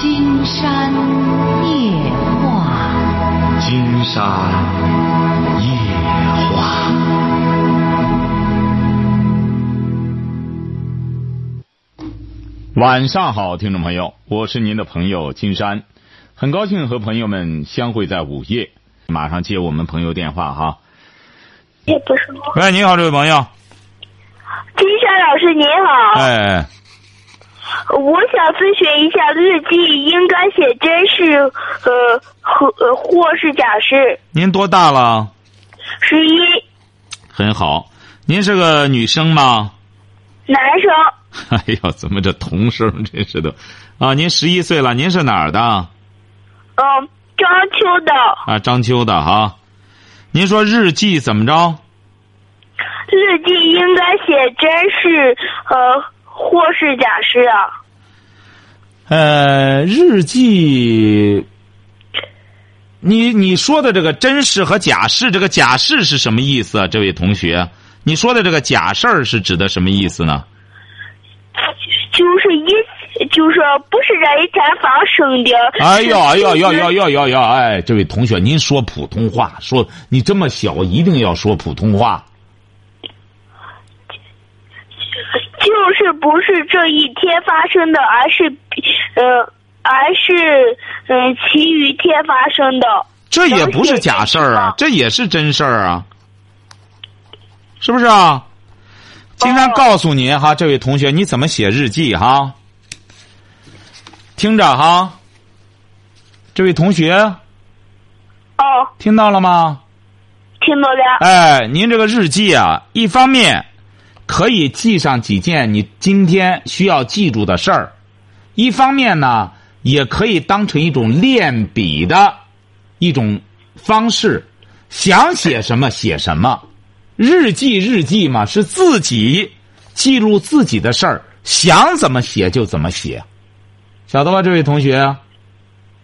金山夜话，金山夜话。晚上好，听众朋友，我是您的朋友金山，很高兴和朋友们相会在午夜。马上接我们朋友电话哈。也不是我。喂，你好，这位朋友。金山老师您好，哎，我想咨询一下，日记应该写真事，呃，和呃或是假是。您多大了？十一，很好。您是个女生吗？男生，哎呦，怎么这童声真是的啊！您十一岁了，您是哪儿的？嗯，章丘的。啊，章丘的哈。您说日记怎么着？日记应该写真事，呃，或是假事啊？呃，日记，你你说的这个真事和假事，这个假事是什么意思啊？这位同学，你说的这个假事儿是指的什么意思呢？就是一，就是不是这一天发生的。哎呦哎呦呦呦呦！呦呦呦！哎，这位同学，您说普通话，说你这么小，一定要说普通话。就是不是这一天发生的，而是，呃，而是嗯、其余天发生的。这也不是假事儿啊，这也是真事儿啊，是不是啊？金山告诉您哈，这位同学，你怎么写日记哈？听着哈，这位同学哦，听到了吗？听到了。哎，您这个日记啊，一方面可以记上几件你今天需要记住的事儿，一方面呢，也可以当成一种练笔的一种方式，想写什么写什么。日记，日记嘛，是自己记录自己的事儿，想怎么写就怎么写，晓得吧，这位同学？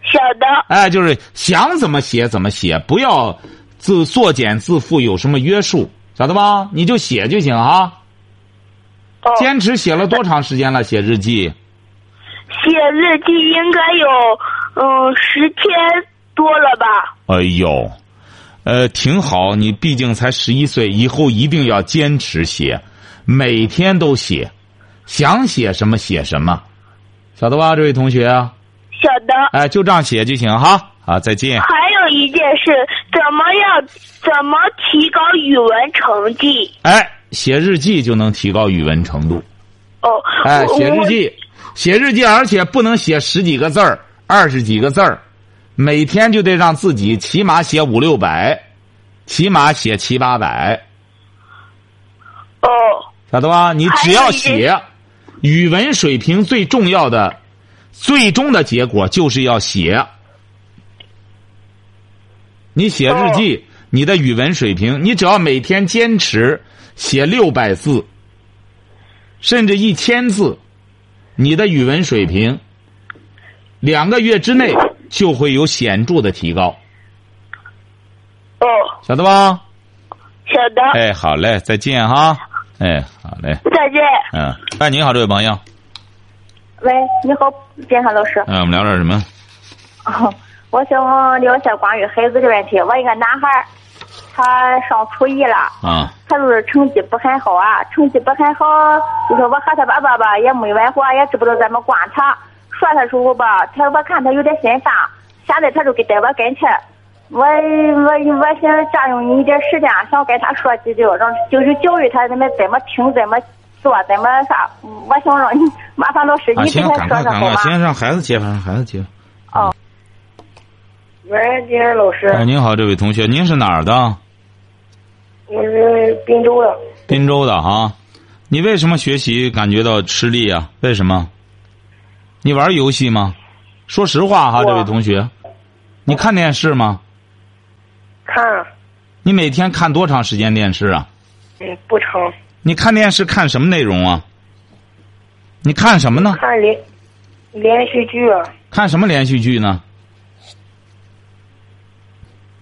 晓得。哎，就是想怎么写怎么写，不要自作茧自缚，有什么约束，晓得吧？你就写就行啊。哦，坚持写了多长时间了？写日记？写日记应该有嗯十天多了吧？哎呦，呃，挺好。你毕竟才十一岁，以后一定要坚持写，每天都写，想写什么写什么，晓得吧？这位同学，晓得。哎，就这样写就行哈。啊，再见。还有一件事，怎么样？怎么提高语文成绩？哎，写日记就能提高语文程度。哦，哎，写日。记，写日记，而且不能写十几个字儿、二十几个字儿，每天就得让自己起码写五六百，起码写七八百，哦，晓得吧？你只要写，语文水平最重要的、最终的结果就是要写。你写日记，你的语文水平，你只要每天坚持写六百字，甚至一千字，你的语文水平两个月之内就会有显著的提高，哦，晓得吧？晓得。哎，好嘞，再见哈。哎，好嘞，再见。嗯，哎，你好，这位朋友，喂，你好，金山老师。嗯，我们聊点什么？哦，我想聊一下关于孩子的问题。我一个男孩儿，他上初一了，啊，他就是成绩不很好啊，成绩不很好，就是我和他爸爸吧也没文化，也知不道怎么管他。说他时候吧，他我看他有点心烦，现在他就给在我跟前。我我我想占用你一点时间，想跟他说几句，让就是教育他怎么怎么听，怎么做，怎么啥。我想让你麻烦老师你给他赶快赶快，说说好吗？先让孩子接吧，让孩子接。哦喂，金山老师，哎，您好，这位同学，您是哪儿的？我是滨州的。滨州的哈。你为什么学习感觉到吃力啊？为什么？你玩游戏吗？说实话哈，我这位同学，你看电视吗？看，你每天看多长时间电视啊？嗯，不成，你看电视看什么内容啊？你看什么呢？看连连续剧啊。看什么连续剧呢？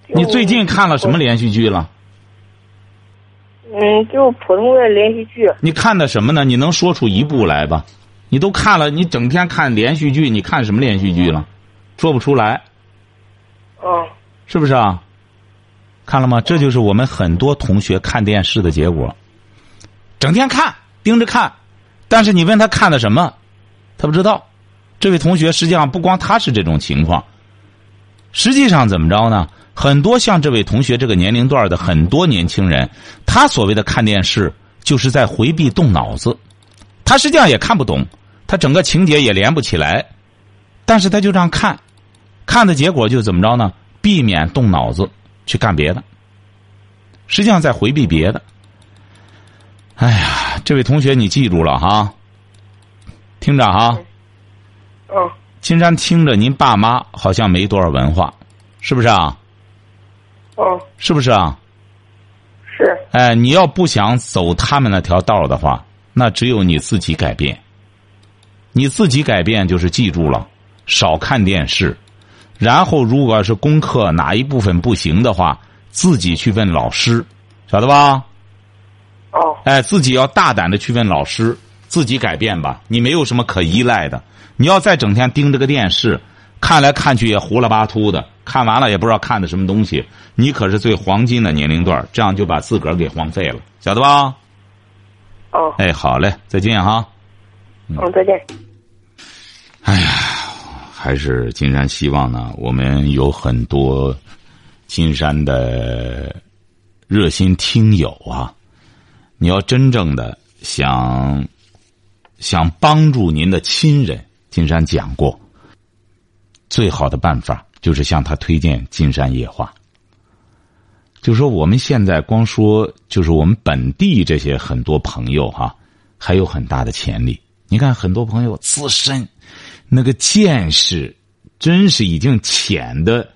你最近看了什么？连续剧了？嗯，就普通的连续剧。你看的什么呢？你能说出一部来吧？你都看了，你整天看连续剧，你看什么连续剧了？说不出来，嗯是不是啊？看了吗？这就是我们很多同学看电视的结果，整天看，盯着看，但是你问他看的什么，他不知道。这位同学实际上不光他是这种情况，实际上怎么着呢？很多像这位同学这个年龄段的很多年轻人，他所谓的看电视，就是在回避动脑子。他实际上也看不懂，他整个情节也连不起来，但是他就这样看，看的结果就怎么着呢？避免动脑子去干别的，实际上在回避别的。哎呀，这位同学，你记住了哈，听着哈。嗯金山听着，您爸妈好像没多少文化，是不是啊？嗯，是不是啊？是哎，你要不想走他们那条道的话，那只有你自己改变。你自己改变就是记住了，少看电视，然后如果是功课哪一部分不行的话，自己去问老师，晓得吧？哦哎，自己要大胆的去问老师，自己改变吧。你没有什么可依赖的。你要再整天盯着个电视，看来看去也糊了巴秃的，看完了也不知道看的什么东西。你可是最黄金的年龄段，这样就把自个儿给荒废了，晓得吧？哦哎，好嘞，再见哈。嗯，再见。哎呀还是金山希望呢，我们有很多金山的热心听友啊，你要真正的想想帮助您的亲人，金山讲过，最好的办法就是向他推荐金山夜话。就说我们现在光说，就是我们本地这些很多朋友哈、还有很大的潜力。你看，很多朋友自身那个见识，真是已经浅的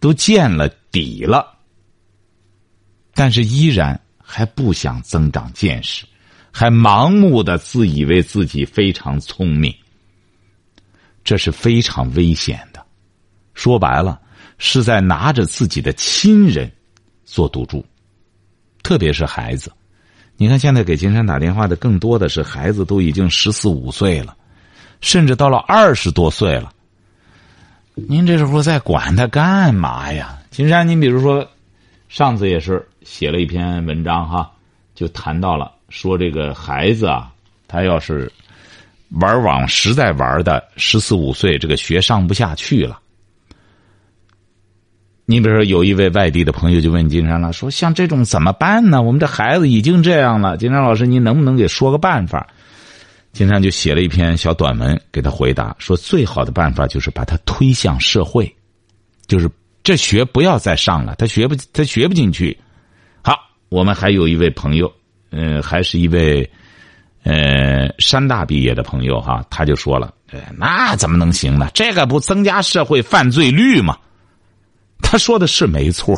都见了底了，但是依然还不想增长见识，还盲目的自以为自己非常聪明，这是非常危险。说白了，是在拿着自己的亲人做赌注，特别是孩子。你看，现在给金山打电话的更多的是孩子，都已经十四五岁了，甚至到了二十多岁了。您这时候再管他干嘛呀？金山，您比如说，上次也是写了一篇文章哈，就谈到了说这个孩子啊，他要是玩网实在玩的十四五岁，这个学上不下去了。你比如说，有一位外地的朋友就问金山了，说像这种怎么办呢？我们这孩子已经这样了，金山老师，您能不能给说个办法？金山就写了一篇小短文给他回答，说最好的办法就是把他推向社会，就是这学不要再上了，他学不他学不进去。好，我们还有一位朋友，呃，还是一位呃山大毕业的朋友哈，他就说了，呃，那怎么能行呢？这个不增加社会犯罪率吗？他说的是没错，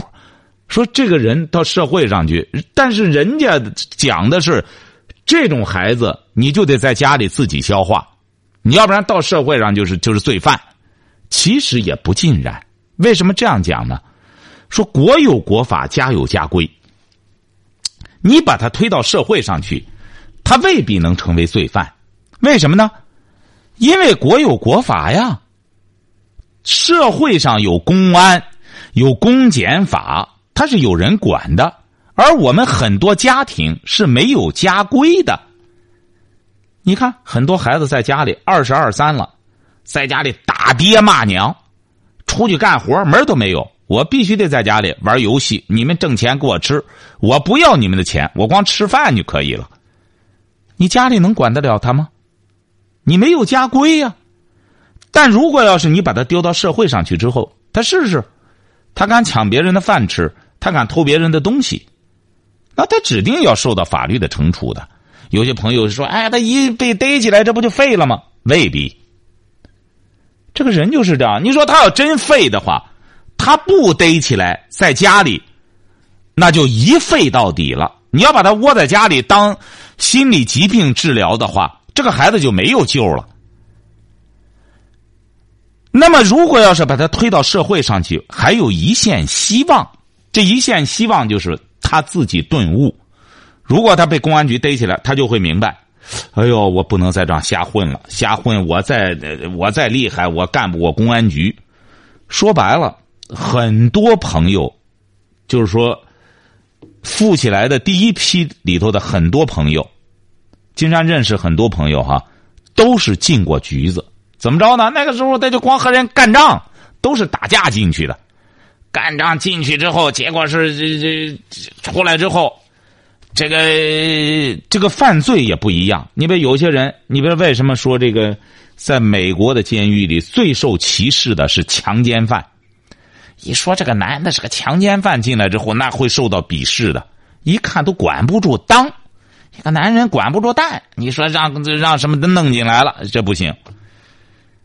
说这个人到社会上去，但是人家讲的是，这种孩子你就得在家里自己消化，你要不然到社会上就是就是罪犯。其实也不尽然，为什么这样讲呢？说国有国法，家有家规。你把他推到社会上去，他未必能成为罪犯，为什么呢？因为国有国法呀，社会上有公安。有公检法，它是有人管的，而我们很多家庭是没有家规的。你看，很多孩子在家里二十二三了，在家里打爹骂娘，出去干活门都没有。我必须得在家里玩游戏，你们挣钱给我吃，我不要你们的钱，我光吃饭就可以了。你家里能管得了他吗？你没有家规呀。但如果要是你把他丢到社会上去之后，他试试。他敢抢别人的饭吃，他敢偷别人的东西，那他指定要受到法律的惩处的。有些朋友说：“哎，他一被逮起来，这不就废了吗？”未必。这个人就是这样。你说他要真废的话，他不逮起来，在家里，那就一废到底了。你要把他窝在家里当心理疾病治疗的话，这个孩子就没有救了。那么，如果要是把他推到社会上去，还有一线希望。这一线希望就是他自己顿悟。如果他被公安局逮起来，他就会明白，哎呦，我不能再这样瞎混了，瞎混，我再 我再厉害，我干不过公安局。说白了，很多朋友，就是说，富起来的第一批里头的很多朋友，金山认识很多朋友哈，都是进过局子。怎么着呢？那个时候他就光和人干仗，都是打架进去的。干仗进去之后，结果是这这出来之后。这个这个犯罪也不一样。你比如有些人，你比如为什么说这个，在美国的监狱里最受歧视的是强奸犯？一说这个男的是个强奸犯进来之后，那会受到鄙视的。一看都管不住当，一个男人管不住蛋，你说让让什么都弄进来了，这不行。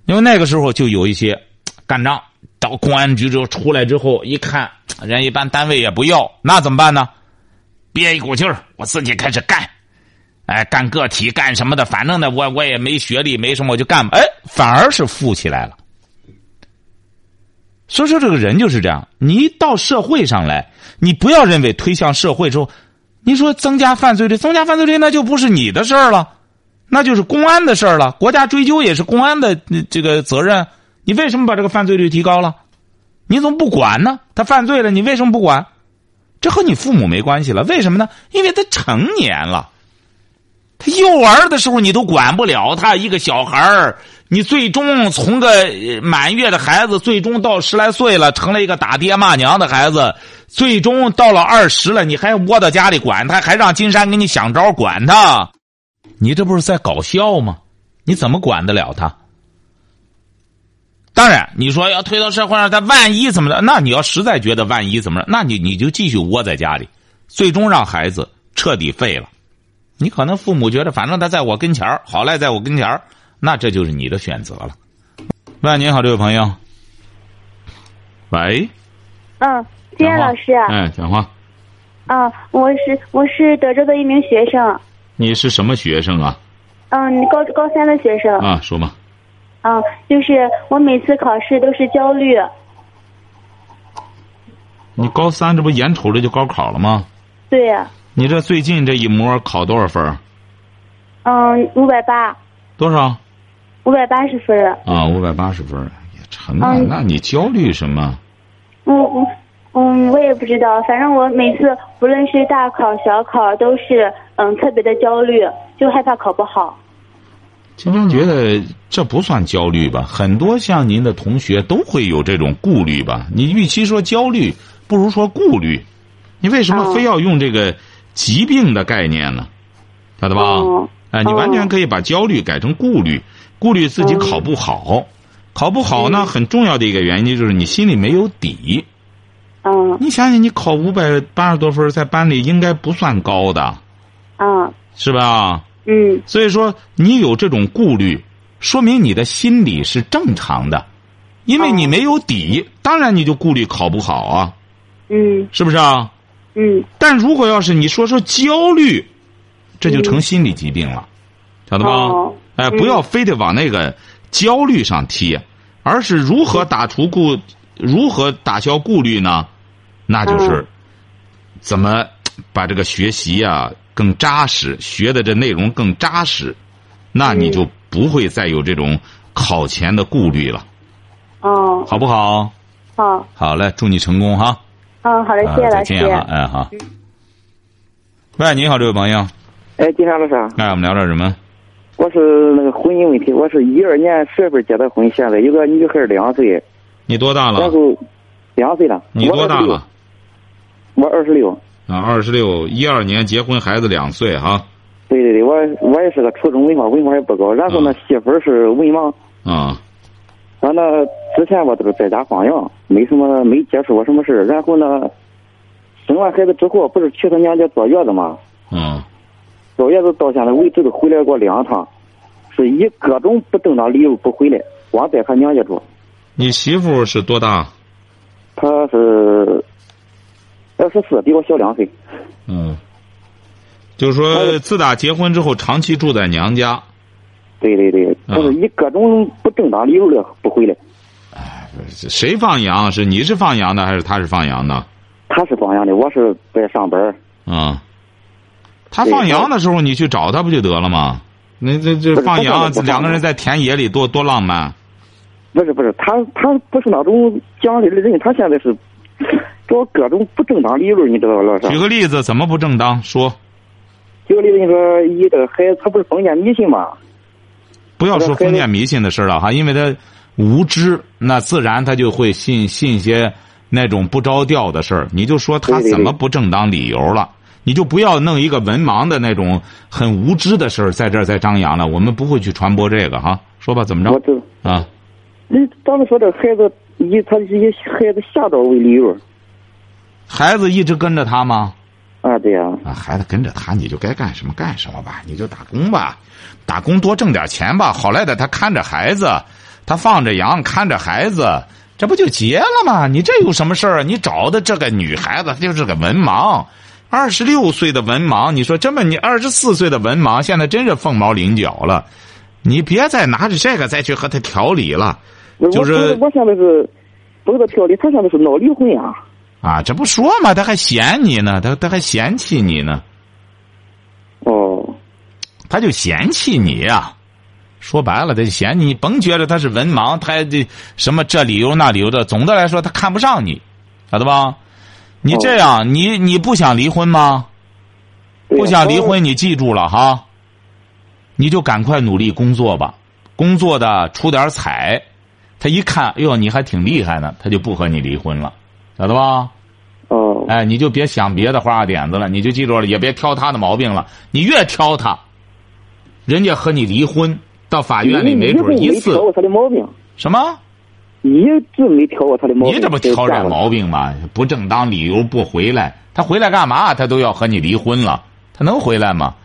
因为那个时候就有一些 干仗，到公安局之后出来之后，一看人一般单位也不要，那怎么办呢？憋一股劲儿，我自己开始干，哎，干个体干什么的，反正呢，我我也没学历，没什么，我就干吧。哎，反而是富起来了。所以说，这个人就是这样。你一到社会上来，你不要认为推向社会之后，你说增加犯罪率，增加犯罪率那就不是你的事儿了，那就是公安的事儿了。国家追究也是公安的这个责任。你为什么把这个犯罪率提高了？你怎么不管呢？他犯罪了，你为什么不管？这和你父母没关系了，为什么呢？因为他成年了，他幼儿的时候你都管不了他。一个小孩儿，你最终从个满月的孩子，最终到十来岁了，成了一个打爹骂娘的孩子，最终到了二十了，你还窝到家里管他，还让金山给你想招管他，你这不是在搞笑吗？你怎么管得了他？当然，你说要推到社会上，他万一怎么着？那你要实在觉得万一怎么着，那你你就继续窝在家里，最终让孩子彻底废了。你可能父母觉得，反正他在我跟前儿，好赖在我跟前儿，那这就是你的选择了。喂，您好，这位朋友。喂。嗯，金燕老师。哎，讲话。啊，我是我是德州的一名学生。你是什么学生啊？嗯，高高三的学生。啊，说吧。嗯，就是我每次考试都是焦虑。你高三这不眼瞅着就高考了吗？对呀。你这最近这一模考多少分？嗯，五百八。多少？五百八十分。啊，五百八十分也成啊？那你焦虑什么？我我嗯，我也不知道，反正我每次不论是大考小考都是嗯特别的焦虑，就害怕考不好。金山觉得这不算焦虑吧？很多像您的同学都会有这种顾虑吧？你与其说焦虑，不如说顾虑。你为什么非要用这个疾病的概念呢？晓得吧？哎，你完全可以把焦虑改成顾虑，顾虑自己考不好。考不好呢，很重要的一个原因就是你心里没有底。嗯。你想想，你考五百八十多分，在班里应该不算高的。嗯。是吧？嗯，所以说你有这种顾虑，说明你的心理是正常的，因为你没有底，当然你就顾虑考不好啊。嗯，是不是啊？嗯。但如果要是你说说焦虑，这就成心理疾病了，晓得吧？哎，不要非得往那个焦虑上贴，而是如何打除顾，如何打消顾虑呢？那就是怎么把这个学习呀。更扎实，学的这内容更扎实，那你就不会再有这种考前的顾虑了。哦，好不好？好。好嘞，祝你成功哈。嗯，好嘞，谢谢老师。再见哈，哎好。喂，你好，这位朋友。哎，金山老师。哎，我们聊点什么？我是那个婚姻问题，我是一二年十月份结的婚，现在有个女孩两岁。你多大了？然后两岁了。你多大了？我二十六。啊，二十六，一二年结婚，孩子两岁哈。对对对，我我也是个初中文化，文化也不高。然后呢，媳妇儿是文盲。啊。完了，之前我都是在家放养，没什么没接触过什么事然后呢，生完孩子之后，不是去他娘家坐月子吗？嗯。坐月子到现在为止都回来过两趟，是以各种不正当理由不回来，光在他娘家住。你媳妇是多大？她是。二十四，比我小两岁。嗯，就是说，自打结婚之后，长期住在娘家。对对对，就是以各种不正当理由的不回来。哎谁放羊？是你是放羊的，还是他是放羊的？他是放羊的，我是在上班。啊，他放羊的时候，你去找他不就得了吗？那这这放羊，两个人在田野里多多浪漫。不是不是，他他不是那种讲理的人，他现在是找各种不正当理由，你知道吧，老师？举个例子，怎么不正当？说，举个例子，你说一这个孩子他不是封建迷信吗？不要说封建迷信的事了哈，因为他无知，那自然他就会信信些那种不着调的事儿。你就说他怎么不正当理由了？你就不要弄一个文盲的那种很无知的事儿在这儿再张扬了。我们不会去传播这个哈。说吧，怎么我着知啊？你当时说这孩子以他以孩子吓着为理由孩子一直跟着他吗？啊，对呀、啊，孩子跟着他，你就该干什么干什么吧，你就打工吧，打工多挣点钱吧。好赖的，他看着孩子，他放着羊看着孩子，这不就结了吗？你这有什么事儿啊？你找的这个女孩子，她就是个文盲，二十六岁的文盲，你说这么你二十四岁的文盲，现在真是凤毛麟角了。你别再拿着这个再去和他调理了，就是我我现在是不是在调理，他现在是闹离婚呀、啊，这不说嘛，他还嫌你呢，他他还嫌弃你呢。哦，他就嫌弃你呀、说白了，他就嫌你。甭觉得他是文盲，他这什么这理由那理由的。总的来说，他看不上你，晓得吧？你这样，你你不想离婚吗？不想离婚，你记住了哈，你就赶快努力工作吧，工作的出点彩。他一看，哎呦，你还挺厉害呢，他就不和你离婚了，晓得吧？哦，哎，你就别想别的花花点子了，你就记住了，也别挑他的毛病了。你越挑他，人家和你离婚，到法院里没准儿一次没挑过他的毛病，什么？一直没挑过他的毛病。你这不挑这毛病吗？不正当理由不回来，他回来干嘛？他都要和你离婚了，他能回来吗？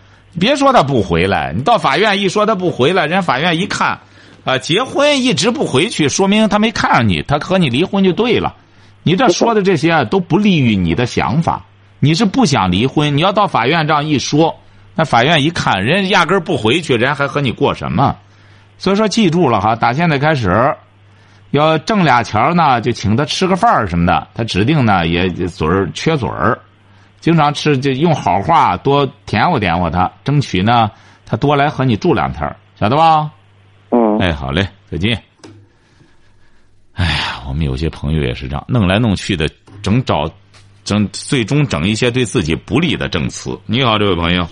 别说他不回来，你到法院一说他不回来，人家法院一看，啊，结婚一直不回去，说明他没看上你，他和你离婚就对了。你这说的这些啊，都不利于你的想法。你是不想离婚，你要到法院这样一说，那法院一看，人家压根儿不回去，人家还和你过什么？所以说，记住了哈，打现在开始，要挣俩钱儿呢，就请他吃个饭儿什么的。他指定呢也嘴儿缺嘴儿，经常吃就用好话多甜乎甜乎他，争取呢他多来和你住两天儿晓得吧？嗯，哎，好嘞，再见。哎呀，我们有些朋友也是这样，弄来弄去的，整找，整最终整一些对自己不利的证词。你好，这位朋友，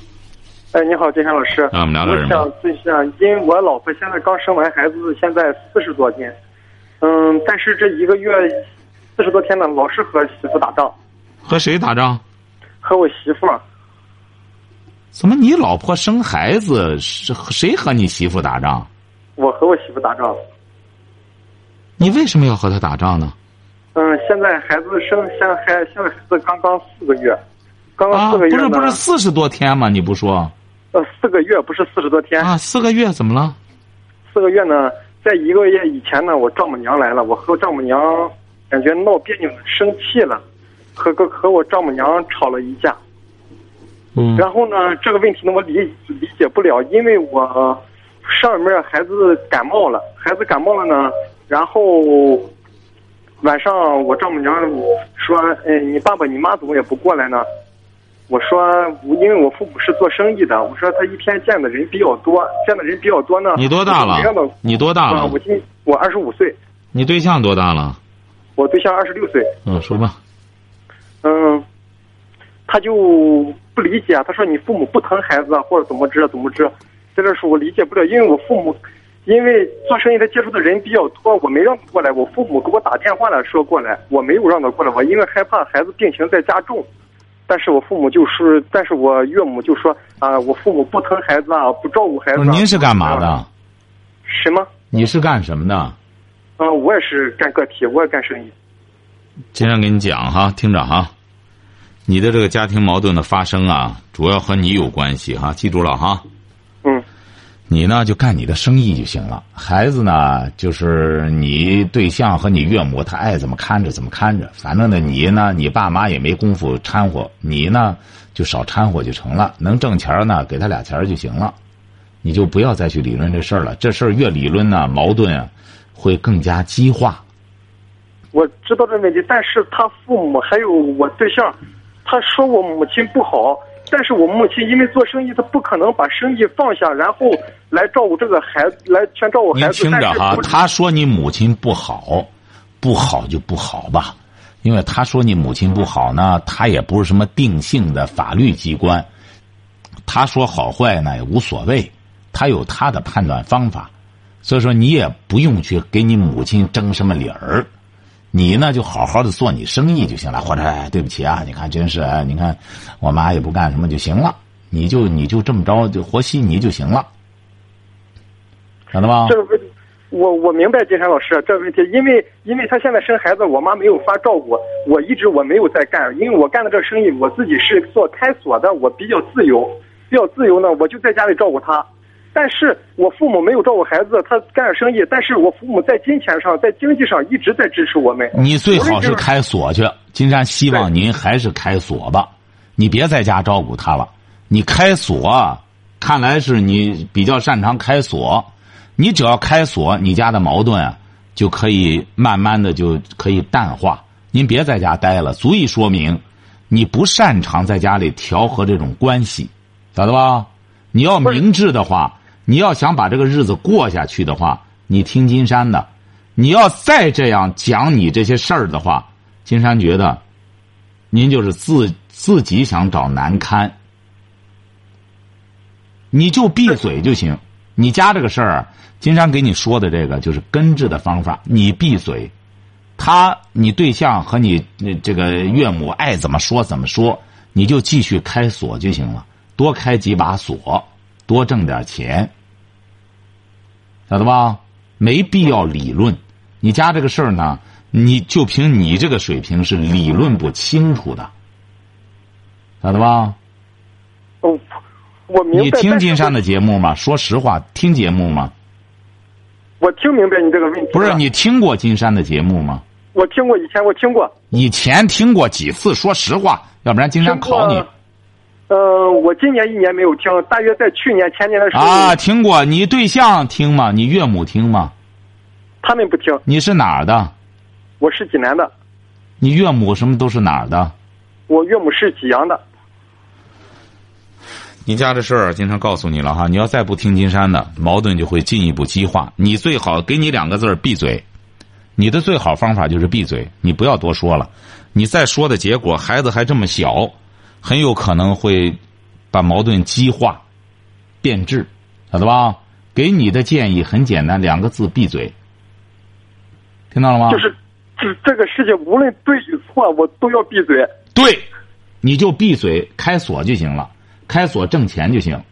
哎，你好，金山老师。啊我们聊点什么我想因为我老婆现在刚生完孩子，现在四十多天，嗯，但是这一个月四十多天呢，老是和媳妇打仗，和谁打仗？和我媳妇儿。怎么你老婆生孩子是谁和你媳妇打仗？我和我媳妇打仗。你为什么要和他打仗呢？嗯，现在孩子生，现在孩现在孩子刚刚四个月，刚刚啊，四个月呢，不是不是四十多天吗？你不说呃，四个月不是四十多天，啊？四个月怎么了？四个月呢，在一个月以前呢，我丈母娘来了，我和丈母娘感觉闹别扭，生气了，和和和我丈母娘吵了一架。嗯然后呢，这个问题呢，我理理解不了，因为我上面孩子感冒了，孩子感冒了呢，然后晚上我丈母娘说：“哎，你爸爸你妈怎么也不过来呢？”我说：“因为我父母是做生意的，我说他一天见的人比较多，见的人比较多呢。”你多大了？你多大了啊我？今我二十五岁，你对象多大了？我对象二十六岁。嗯，说吧。嗯，他就不理解，他说你父母不疼孩子啊，或者怎么着怎么着，在这说我理解不了，因为我父母因为做生意他接触的人比较多，我没让他过来，我父母给我打电话了说过来，我没有让他过来，我因为害怕孩子病情在加重，但是我父母就是，但是我岳母就说啊，我父母不疼孩子啊，不照顾孩子、啊。您是干嘛的？什么？你是干什么的？啊，我也是干个体，我也干生意。经常跟你讲哈，听着哈，你的这个家庭矛盾的发生啊，主要和你有关系哈，记住了哈。你呢就干你的生意就行了，孩子呢就是你对象和你岳母，他爱怎么看着怎么看着，反正呢你呢你爸妈也没工夫掺和，你呢就少掺和就成了，能挣钱呢给他俩钱就行了，你就不要再去理论这事儿了，这事儿越理论呢矛盾啊会更加激化。我知道这问题，但是他父母还有我对象，他说我母亲不好，但是我母亲因为做生意，她不可能把生意放下，然后来照顾这个孩子，来全照顾孩子。您听着哈他说你母亲不好，不好就不好吧，因为他说你母亲不好呢，他也不是什么定性的法律机关，他说好坏呢也无所谓，他有他的判断方法，所以说你也不用去给你母亲争什么理儿。你呢，就好好的做你生意就行了，或者，对不起啊，你看真是哎，你看我妈也不干什么就行了，你就你就这么着就和稀泥就行了，晓得吧？这个问题，我我明白金山老师这个问题，因为因为他现在生孩子，我妈没有法照顾，我一直我没有在干，因为我干的这生意，我自己是做开锁的，我比较自由，比较自由呢，我就在家里照顾他。但是我父母没有照顾孩子，他干着生意，但是我父母在金钱上、在经济上一直在支持我们。你最好是开锁去，金山希望您还是开锁吧，你别在家照顾他了。你开锁，看来是你比较擅长开锁，你只要开锁，你家的矛盾啊就可以慢慢的就可以淡化。您别在家待了，足以说明你不擅长在家里调和这种关系，晓得吧？你要明智的话，你要想把这个日子过下去的话，你听金山的。你要再这样讲你这些事儿的话，金山觉得，您就是自自己想找难堪，你就闭嘴就行。你家这个事儿，金山给你说的这个就是根治的方法，你闭嘴。他，你对象和你这个岳母爱怎么说怎么说，你就继续开锁就行了，多开几把锁，多挣点钱，晓得吧？没必要理论。你家这个事儿呢，你就凭你这个水平是理论不清楚的，晓得吧？哦，我明白。你听金山的节目吗？说实话，听节目吗？我听明白你这个问题。不是，你听过金山的节目吗？我听过，以前我听过。以前听过几次？说实话，要不然金山考你呃，我今年一年没有听，大约在去年前年的时候，啊。听过，你对象听吗？你岳母听吗？他们不听。你是哪儿的？我是济南的，你岳母什么都是哪儿的？我岳母是济阳的。你家的事儿，金山告诉你了哈，你要再不听金山的，矛盾就会进一步激化。你最好给你两个字儿闭嘴。你的最好方法就是闭嘴，你不要多说了。你再说的结果，孩子还这么小，很有可能会把矛盾激化、变质，晓得吧？给你的建议很简单，两个字：闭嘴。听到了吗？就是这这个事情，无论对与错，我都要闭嘴。对，你就闭嘴，开锁就行了，开锁挣钱就行。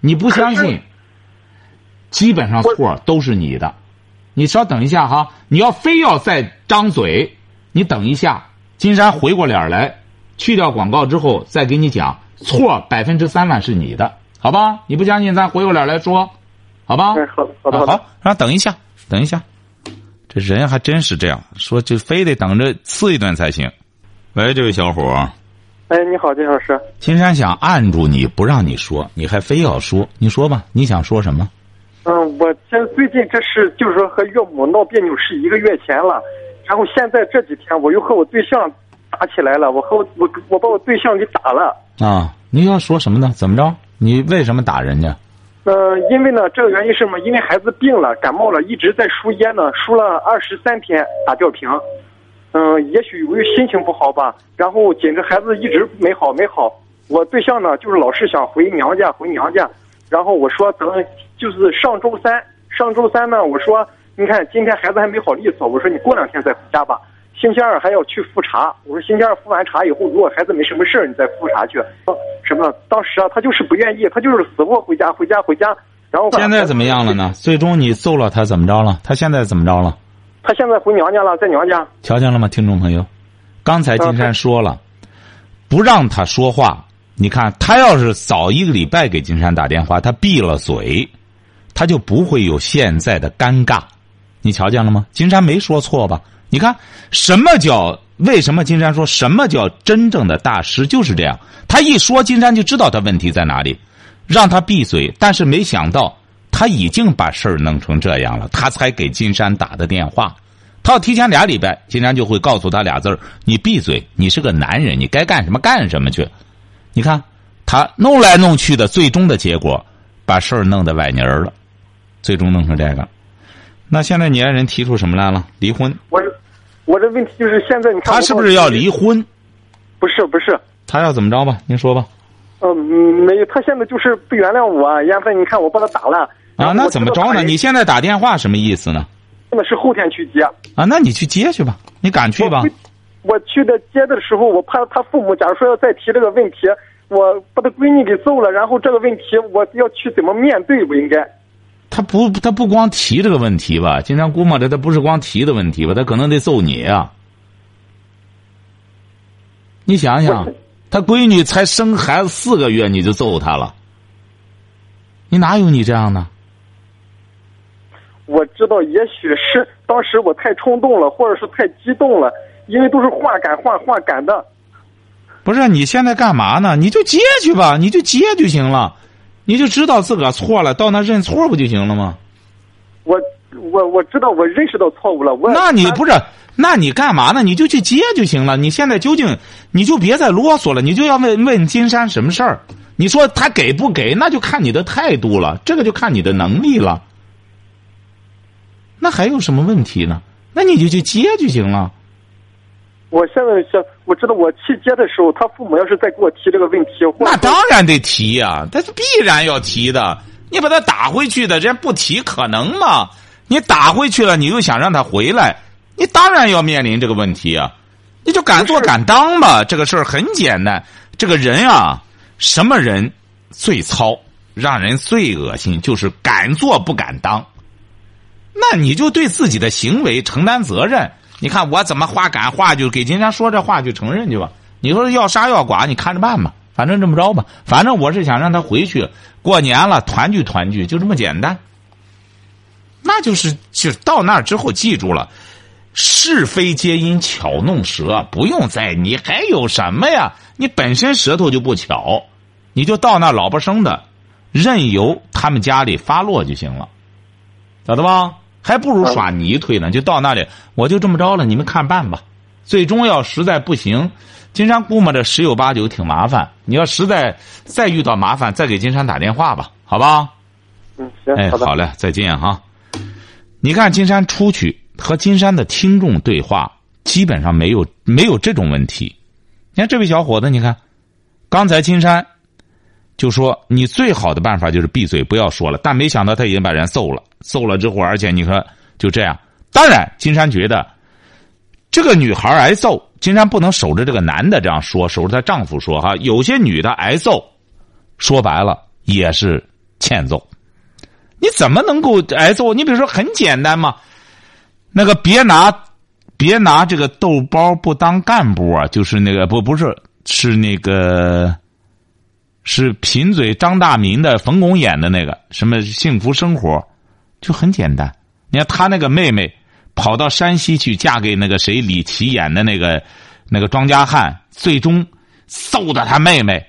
你不相信，基本上错都是你的。你稍等一下哈，你要非要再张嘴，你等一下，金山回过脸来，去掉广告之后再给你讲，错百分之三万是你的，好吧？你不相信，咱回过脸来说，好吧？哎，好的，好的，啊好的。好，让等一下，等一下，这人还真是这样说，就非得等着刺一顿才行。喂，这位小伙儿，哎，你好，金老师。金山想按住你不让你说，你还非要说，你说吧，你想说什么？嗯，我这最近这是就是说和岳母闹别扭是一个月前了，然后现在这几天我又和我对象打起来了，我和我我我把我对象给打了。啊，你要说什么呢？怎么着？你为什么打人家？呃，因为呢，这个原因是什么？因为孩子病了，感冒了，一直在输液呢，输了二十三天打吊瓶。嗯、也许由于心情不好吧，然后紧着孩子一直没好没好。我对象呢，就是老是想回娘家回娘家，然后我说等就是上周三，上周三呢，我说你看今天孩子还没好利索，我说你过两天再回家吧。星期二还要去复查，我说星期二复完查以后，如果孩子没什么事儿，你再复查去。呃什么？当时啊，他就是不愿意，他就是死活回家，回家，回家。然后现在怎么样了呢？最终你揍了他，怎么着了？他现在怎么着了？他现在回娘家了，在娘家。瞧见了吗，听众朋友？刚才金山说了，不让他说话。你看，他要是早一个礼拜给金山打电话，他闭了嘴，他就不会有现在的尴尬。你瞧见了吗？金山没说错吧？你看，什么叫为什么金山说什么叫真正的大师就是这样？他一说，金山就知道他问题在哪里，让他闭嘴。但是没想到，他已经把事儿弄成这样了，他才给金山打的电话。他要提前俩礼拜，金山就会告诉他俩字儿：“你闭嘴，你是个男人，你该干什么干什么去。”你看他弄来弄去的，最终的结果把事儿弄得歪泥儿了，最终弄成这个。那现在你爱人提出什么来了？离婚？我我的问题就是现在你看他是不是要离？婚？不是不是，他要怎么着吧？您说吧。嗯，没有，他现在就是不原谅我。燕飞，你看我把他打了。啊，那怎么着呢？你现在打电话什么意思呢？那是后天去接。啊，那你去接去吧，你敢去吧？我去的接的时候，我怕他父母，假如说要再提这个问题，我把他闺女给揍了，然后这个问题我要去怎么面对？不应该。他不，他不光提这个问题吧？经常估摸着他不是光提的问题吧？他可能得揍你呀。你想想，他闺女才生孩子四个月，你就揍他了，你哪有你这样的？我知道，也许是当时我太冲动了，或者是太激动了，因为都是话赶话，话赶的。不是，你现在干嘛呢？你就接去吧，你就接就行了，你就知道自个儿错了，到那认错不就行了吗？我我我知道，我认识到错误了。我那你不是？那你干嘛呢？你就去接就行了。你现在究竟，你就别再啰嗦了，你就要问问金山什么事儿？你说他给不给，那就看你的态度了，这个就看你的能力了。那还有什么问题呢？那你就去接就行了。我现在想，我知道我去接的时候，他父母要是再给我提这个问题，那当然得提呀，他是必然要提的。你把他打回去的，人家不提可能吗？你打回去了，你又想让他回来，你当然要面临这个问题啊！你就敢做敢当吧，这个事儿很简单。这个人啊，什么人最糙，让人最恶心，就是敢做不敢当。那你就对自己的行为承担责任。你看我怎么话赶话，就给金山说这话就承认去吧。你说要杀要剐，你看着办吧。反正这么着吧，反正我是想让他回去过年了，团聚团聚，就这么简单。那就是就到那儿之后，记住了，是非皆因巧弄舌，不用在你还有什么呀？你本身舌头就不巧，你就到那老婆生的，任由他们家里发落就行了，晓得吧？还不如耍泥推呢。就到那里，我就这么着了，你们看办吧。最终要实在不行，金山估摸着十有八九挺麻烦。你要实在再遇到麻烦，再给金山打电话吧，好吧？嗯，行，哎，好嘞，再见哈。你看金山出去和金山的听众对话，基本上没有没有这种问题。你看这位小伙子，你看，刚才金山就说你最好的办法就是闭嘴不要说了，但没想到他已经把人揍了，揍了之后，而且你说就这样。当然，金山觉得这个女孩挨揍，金山不能守着这个男的这样说，守着她丈夫说哈。有些女的挨揍，说白了也是欠揍。你怎么能够挨揍？你比如说很简单嘛，那个别拿别拿这个豆包不当干部啊，就是那个不不是是那个是贫嘴张大民的冯巩演的那个什么幸福生活，就很简单。你看他那个妹妹跑到山西去嫁给那个谁李琦演的那个那个庄稼汉，最终揍的他妹妹。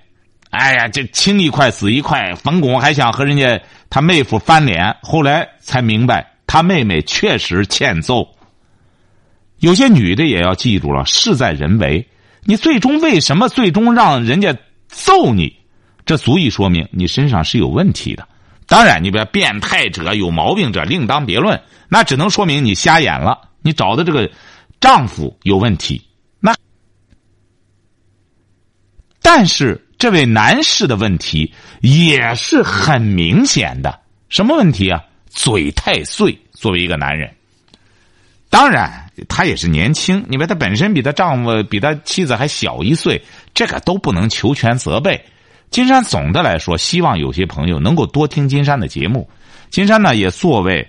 哎呀，这青一块紫一块，冯巩还想和人家他妹夫翻脸，后来才明白他妹妹确实欠揍。有些女的也要记住了，事在人为。你最终为什么最终让人家揍你？这足以说明你身上是有问题的。当然，你别变态者、有毛病者另当别论，那只能说明你瞎眼了。你找的这个丈夫有问题。那，但是。这位男士的问题也是很明显的，什么问题啊？嘴太碎。作为一个男人，当然他也是年轻，因为他本身比他丈夫、比他妻子还小一岁，这个都不能求全责备。金山总的来说，希望有些朋友能够多听金山的节目。金山呢，也作为，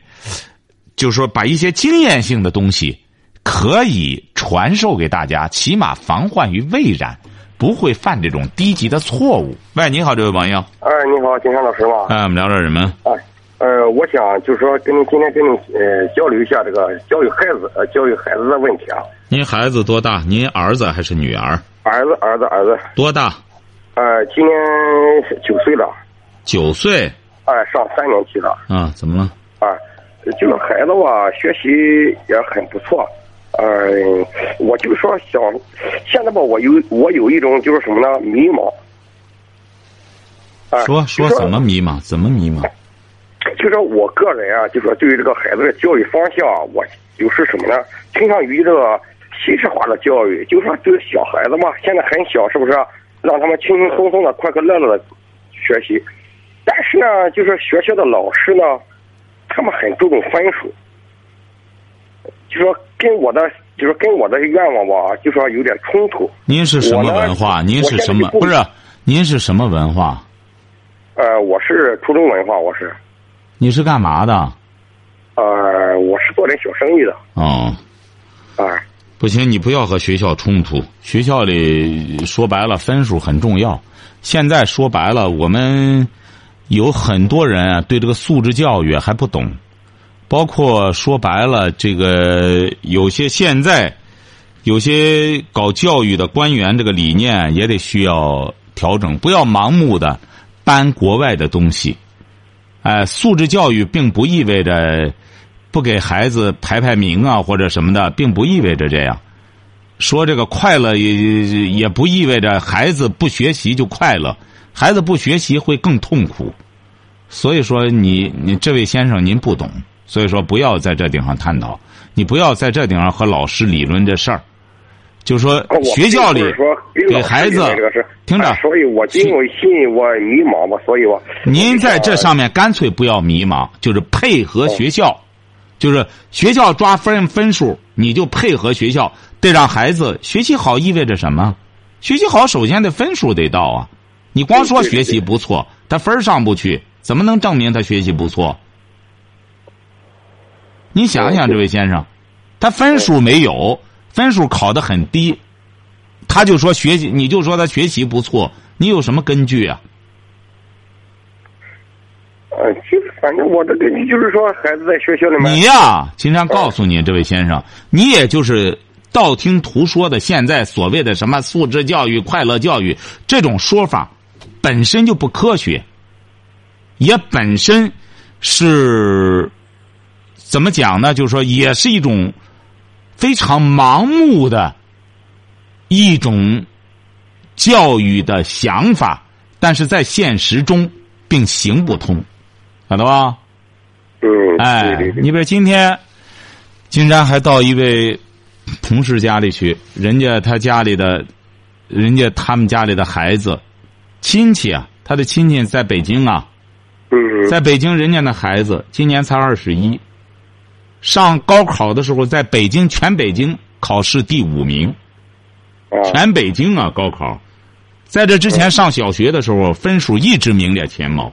就是说把一些经验性的东西可以传授给大家，起码防患于未然。不会犯这种低级的错误。喂，你好，这位朋友。哎，你好，金山老师吗？哎，我们聊点什么？哎，呃，我想就是说，跟您今天跟您呃交流一下这个教育孩子呃教育孩子的问题啊。您孩子多大？您儿子还是女儿？儿子，儿子，儿子。多大？呃，今年九岁了。九岁。哎，上三年级了。啊，怎么了？啊，这个孩子吧，学习也很不错。呃，我就说想，现在吧，我有我有一种就是什么呢？迷茫，啊，说说怎么迷茫？怎么迷茫？就说我个人啊，就说对于这个孩子的教育方向，我就是什么呢？倾向于这个西式化的教育，就说对小孩子嘛，现在很小，是不是？让他们轻轻松松的、快快乐乐的学习。但是呢，就是学校的老师呢，他们很注重分数，就说跟我的，就是跟我的愿望吧，就说有点冲突。您是什么文化？您是什么？不是，您是什么文化？呃，我是初中文化，我是。你是干嘛的？呃，我是做点小生意的。哦。啊。不行，你不要和学校冲突。学校里说白了，分数很重要。现在说白了，我们有很多人啊，对这个素质教育还不懂。包括说白了，这个有些现在有些搞教育的官员，这个理念也得需要调整，不要盲目的搬国外的东西。哎，素质教育并不意味着。不给孩子排排名啊，或者什么的，并不意味着这样。说这个快乐也也不意味着孩子不学习就快乐，孩子不学习会更痛苦。所以说，你你这位先生您不懂，所以说不要在这顶上探讨，你不要在这顶上和老师理论这事儿。就说学校里给孩子听着，所以我因为心我迷茫嘛，所以我您在这上面干脆不要迷茫，就是配合学校。就是学校抓分分数，你就配合学校，得让孩子学习好。意味着什么？学习好，首先得分数得到啊！你光说学习不错，他分上不去，怎么能证明他学习不错？你想想，这位先生，他分数没有，分数考得很低，他就说学习，你就说他学习不错，你有什么根据啊？呃，就反正我的根据就是说，孩子在学校里面。你呀，金山告诉你，这位先生，你也就是道听途说的。现在所谓的什么素质教育、快乐教育这种说法，本身就不科学，也本身是怎么讲呢？就是说，也是一种非常盲目的一种教育的想法，但是在现实中并行不通。晓得吧？嗯，哎，你比如今天，金山还到一位同事家里去，人家他家里的，人家他们家里的孩子，亲戚啊，他的亲戚在北京啊，嗯，在北京，人家的孩子今年才二十一，上高考的时候，在北京全北京考试第五名，全北京啊高考，在这之前上小学的时候，分数一直名列前茅。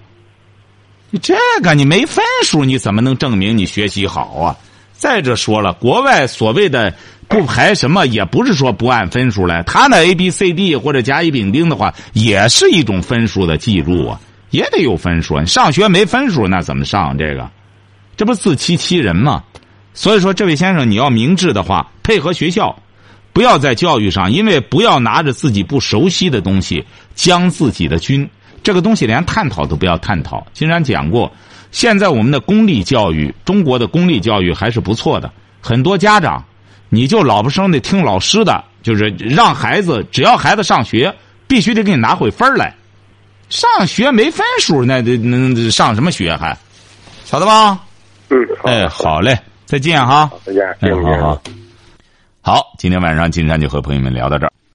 这个你没分数，你怎么能证明你学习好啊？再者说了，国外所谓的不排什么，也不是说不按分数来。他那 A B C D 或者甲乙丙丁的话，也是一种分数的记录啊，也得有分数。你上学没分数，那怎么上这个？这不自欺欺人吗？所以说，这位先生，你要明智的话，配合学校，不要在教育上，因为不要拿着自己不熟悉的东西将自己的军。这个东西连探讨都不要探讨。金山讲过，现在我们的公立教育，中国的公立教育还是不错的。很多家长，你就老不生的听老师的，就是让孩子只要孩子上学，必须得给你拿回分来。上学没分数，那得能上什么学还？晓得吧？嗯。哎，好嘞，再见哈。再见。哎，好好。好，今天晚上金山就和朋友们聊到这儿。